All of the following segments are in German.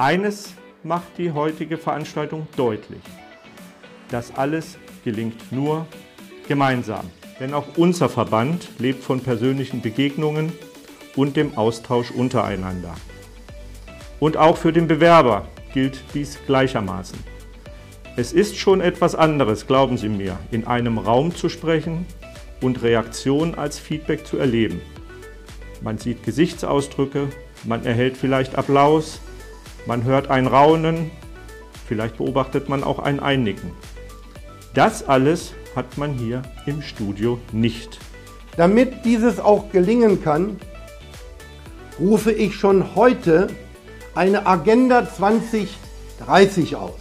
Eines macht die heutige Veranstaltung deutlich. Das alles gelingt nur gemeinsam. Denn auch unser Verband lebt von persönlichen Begegnungen und dem Austausch untereinander. Und auch für den Bewerber gilt dies gleichermaßen. Es ist schon etwas anderes, glauben Sie mir, in einem Raum zu sprechen und Reaktionen als Feedback zu erleben. Man sieht Gesichtsausdrücke, man erhält vielleicht Applaus, man hört ein Raunen, vielleicht beobachtet man auch ein Einnicken. Das alles hat man hier im Studio nicht. Damit dieses auch gelingen kann, rufe ich schon heute eine Agenda 2030 aus.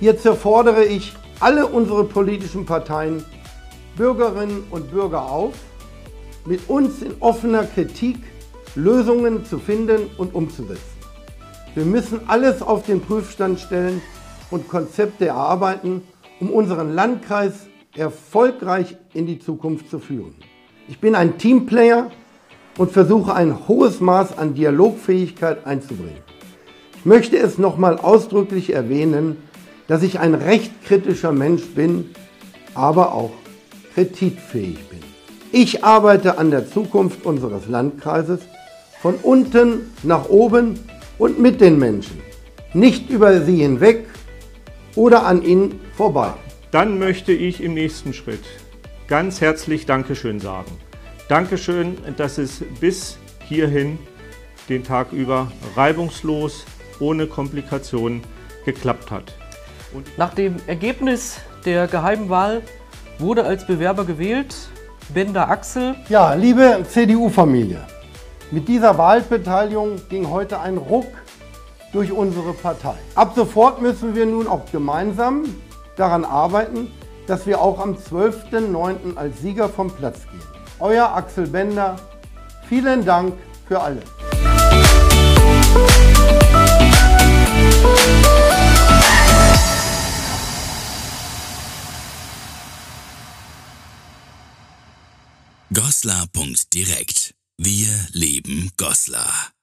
Hierzu fordere ich alle unsere politischen Parteien, Bürgerinnen und Bürger auf, mit uns in offener Kritik Lösungen zu finden und umzusetzen. Wir müssen alles auf den Prüfstand stellen und Konzepte erarbeiten, um unseren Landkreis erfolgreich in die Zukunft zu führen. Ich bin ein Teamplayer und versuche ein hohes Maß an Dialogfähigkeit einzubringen. Ich möchte es nochmal ausdrücklich erwähnen, dass ich ein recht kritischer Mensch bin, aber auch kritikfähig bin. Ich arbeite an der Zukunft unseres Landkreises von unten nach oben und mit den Menschen, nicht über sie hinweg oder an ihnen vorbei. Dann möchte ich im nächsten Schritt ganz herzlich Dankeschön sagen. Dankeschön, dass es bis hierhin den Tag über reibungslos, ohne Komplikationen geklappt hat. Und Nach dem Ergebnis der geheimen Wahl wurde als Bewerber gewählt Bender Axel. Ja, liebe CDU-Familie, mit dieser Wahlbeteiligung ging heute ein Ruck durch unsere Partei. Ab sofort müssen wir nun auch gemeinsam daran arbeiten, dass wir auch am 12.09. als Sieger vom Platz gehen. Euer Axel Bender, vielen Dank für alles. Goslar.direkt. Wir leben Goslar.